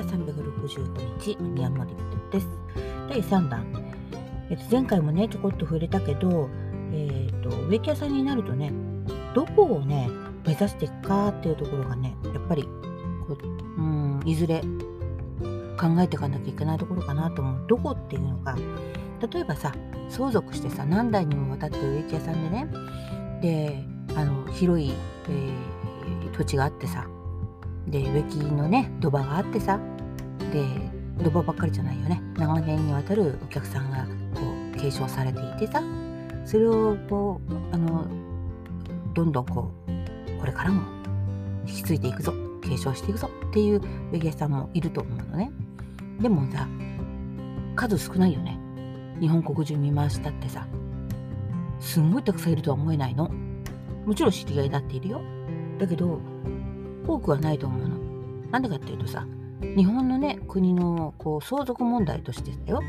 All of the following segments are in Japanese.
ア365日宮森です。第3弾。えっと、前回もね、ちょこっと触れたけど、えっと、植木屋さんになるとね、どこをね、目指していくかっていうところがね、やっぱり、こう、うん、いずれ考えていかなきゃいけないところかなと思う。どこっていうのが、例えばさ、相続してさ、何代にもわたって植木屋さんでね、で、あの、広い、えー土地があってさ、で植木のね土場があってさで土場ばっかりじゃないよね。長年にわたるお客さんがこう継承されていてさそれをこうあのどんどんこうこれからも引き継いでいくぞ継承していくぞっていう植木屋さんもいると思うのね。でもさ数少ないよね。日本国中見回したってさすんごいたくさんいるとは思えないの。もちろん知り合いだっているよ。だけど多くはないと思うの。なんでかっていうとさ日本のね国のこう相続問題としてだよ。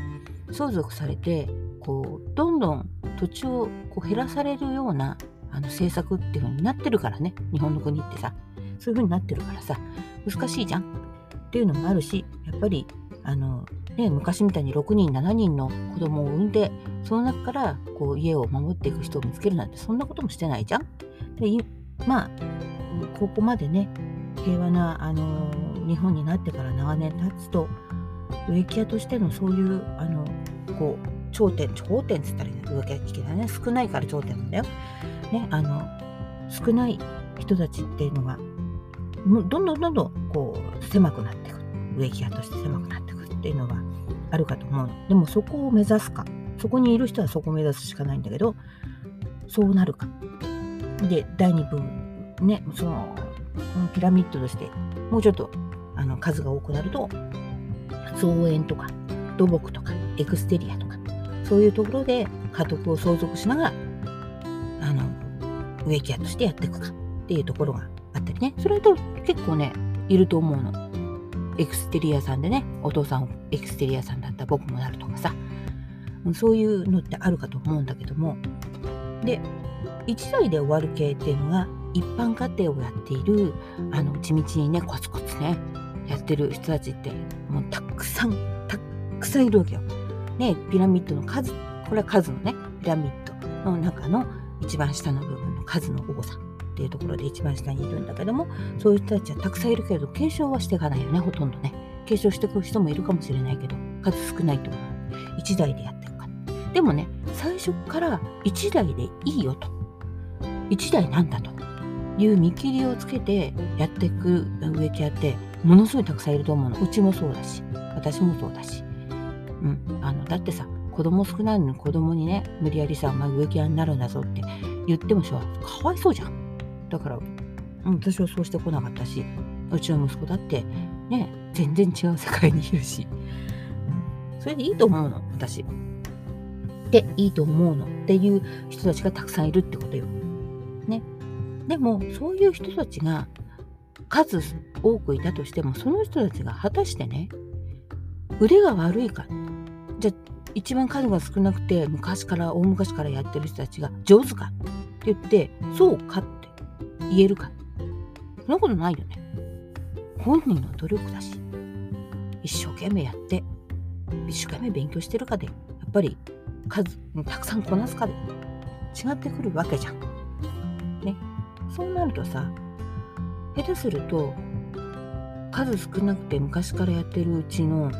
相続されてこうどんどん土地をこう減らされるようなあの政策っていう風になってるからね。日本の国ってさ。そういう風になってるからさ。難しいじゃん。っていうのもあるしやっぱりあの、ね、昔みたいに6人7人の子供を産んでその中からこう家を守っていく人を見つけるなんてそんなこともしてないじゃん。でまあここまでね平和な、あの日本になってから長年経つと植木屋としてのそういうあのこう頂点頂点っつったらいい植木屋ね少ないから頂点なんだよ。ねあの少ない人たちっていうのがどんどんどんどんこう狭くなっていく植木屋として狭くなっていくっていうのがあるかと思うの。でもそこを目指すかそこにいる人はそこを目指すしかないんだけどそうなるか。で第2部ねそのピラミッドとしてもうちょっとあの数が多くなると造園とか土木とかエクステリアとかそういうところで家督を相続しながらあの植木屋としてやっていくかっていうところがあったりね。それと結構ねいると思うの。エクステリアさんでねお父さんエクステリアさんだったら僕もなるとかさ。そういうのってあるかと思うんだけども。で1台で終わる系っていうのが一般家庭をやっているあの地道にねコツコツねやってる人たちってもうたくさんたくさんいるわけよ。ねピラミッドの数これは数のねピラミッドの中の一番下の部分の数の多さっていうところで一番下にいるんだけどもそういう人たちはたくさんいるけれど継承はしていかないよねほとんどね。継承していく人もいるかもしれないけど数少ないと思う。1台でやっていくから。でもね最初から1台でいいよと。1台なんだと。いう見切りをつけてやっていく植木屋ってものすごいたくさんいると思うの。うちもそうだし私もそうだし、うん、あのだってさ子供少ないのに子供にね無理やりさ、まあ、植木屋になるんだぞって言ってもしかわいそうじゃん。だから、うん、私はそうしてこなかったしうちの息子だってね全然違う世界にいるし、それでいいと思うの私。でいいと思うの。っていう人たちがたくさんいるってことよ。ね。でもそういう人たちが数多くいたとしてもその人たちが果たしてね腕が悪いか。じゃあ一番数が少なくて昔から大昔からやってる人たちが上手か。って言ってそうかって言えるか。そんなことないよね。本人の努力だし。一生懸命やって一生懸命勉強してるかでやっぱり数たくさんこなすかで違ってくるわけじゃん。ね。そうなるとさ下手すると数少なくて昔からやってるうちの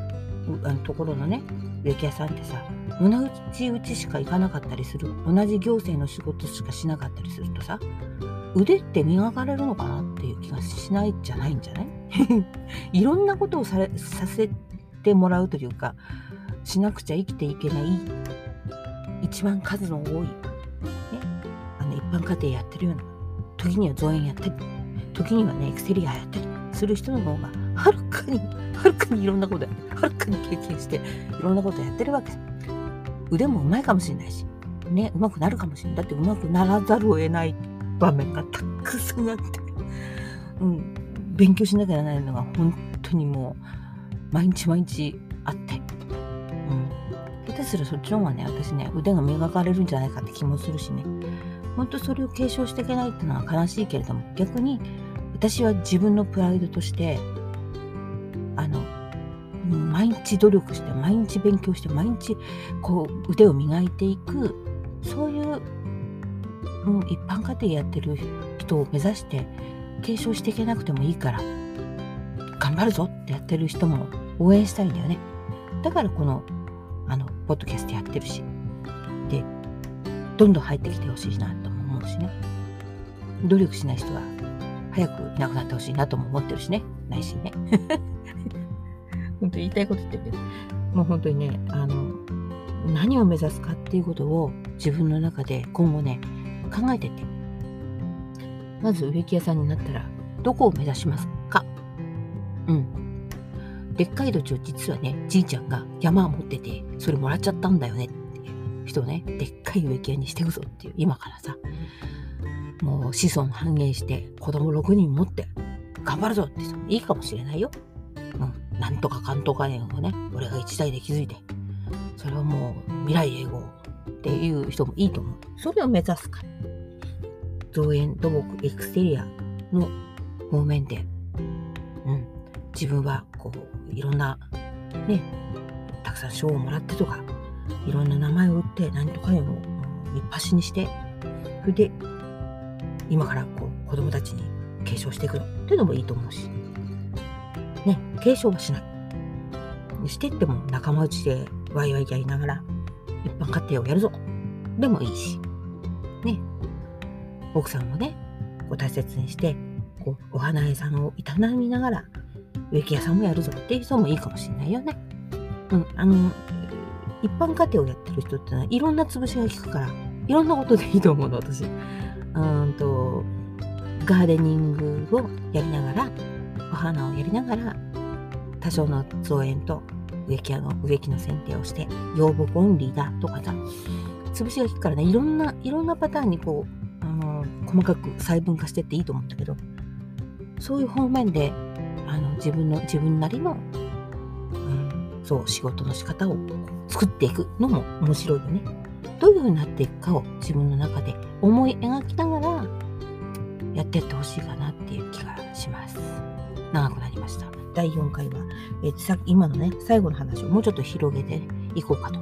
あのところのね植木屋さんってさ同じうちしか行かなかったりする。同じ行政の仕事しかしなかったりするとさ腕って磨かれるのかなっていう気がしないじゃないんじゃない？いろんなことをされさせてもらうというかしなくちゃ生きていけない一番数の多い、ね、あの一般家庭やってるような時には造園やったり時にはねエクセリアやったりする人の方がはるかにはるかにいろんなことはるかに経験していろんなことやってるわけ。腕もうまいかもしれないしねうまくなるかもしれない。だってうまくならざるを得ない場面がたくさんあって、うん、勉強しなきゃならないのが本当にもう毎日毎日あって、うん、下手するそっちの方がね私ね腕が磨かれるんじゃないかって気もするしね。本当それを継承していけないっていうのは悲しいけれども逆に私は自分のプライドとしてあの毎日努力して毎日勉強して毎日こう腕を磨いていくそういう、うん、一般家庭やってる人を目指して継承していけなくてもいいから頑張るぞってやってる人も応援したいんだよね。だからこのあのポッドキャストやってるしでどんどん入ってきてほしいなとも思うしね。努力しない人は早くいなくなってほしいなとも思ってるしね。内心ね。本当言いたいこと言ってるけど。もう本当にねあの何を目指すかっていうことを自分の中で今後ね考えてって。まず植木屋さんになったらどこを目指しますか？うん。でっかい土地を実はねじいちゃんが山を持っててそれもらっちゃったんだよねっ人をねでっかい植木屋にしていくぞっていう今からさもう子孫繁栄して子供6人持って頑張るぞって人もいいかもしれないよ。うん。なんとかかんとか園をね、俺が一代で築いて、それはもう未来永劫っていう人もいいと思う。それを目指すから。造園土木エクステリアの方面で、うん。自分はこう、いろんな、ね、たくさん賞をもらってとか、いろんな名前を売って、何とか園を一発にして、それで、今からこう、子供たちに継承していくっていうのもいいと思うし。ね、継承はしない。してっても仲間内でワイワイやりながら一般家庭をやるぞ。でもいいし。ね。奥さんもね、こう大切にして、こうお花屋さんを営みながら植木屋さんもやるぞっていう人もいいかもしれないよね。うん、あの、一般家庭をやってる人ってのはいろんな潰しが効くから、いろんなことでいいと思うの、私。うんと、ガーデニングをやりながら、お花をやりながら、多少の造園と植木屋の植木の剪定をして、養木オンリーだとかさ、潰しが効くからね、いろんな、いろんなパターンにこう、あの細かく細分化してっていいと思うんだけど、そういう方面で、あの、自分の、自分なりの、うん、そう、仕事の仕方を作っていくのも面白いよね。どういう風になっていくかを自分の中で思い描きながら、やってってほしいかなっていう気がします。長くなりました。第4回は、えー、さ今のね、最後の話をもうちょっと広げていこうかと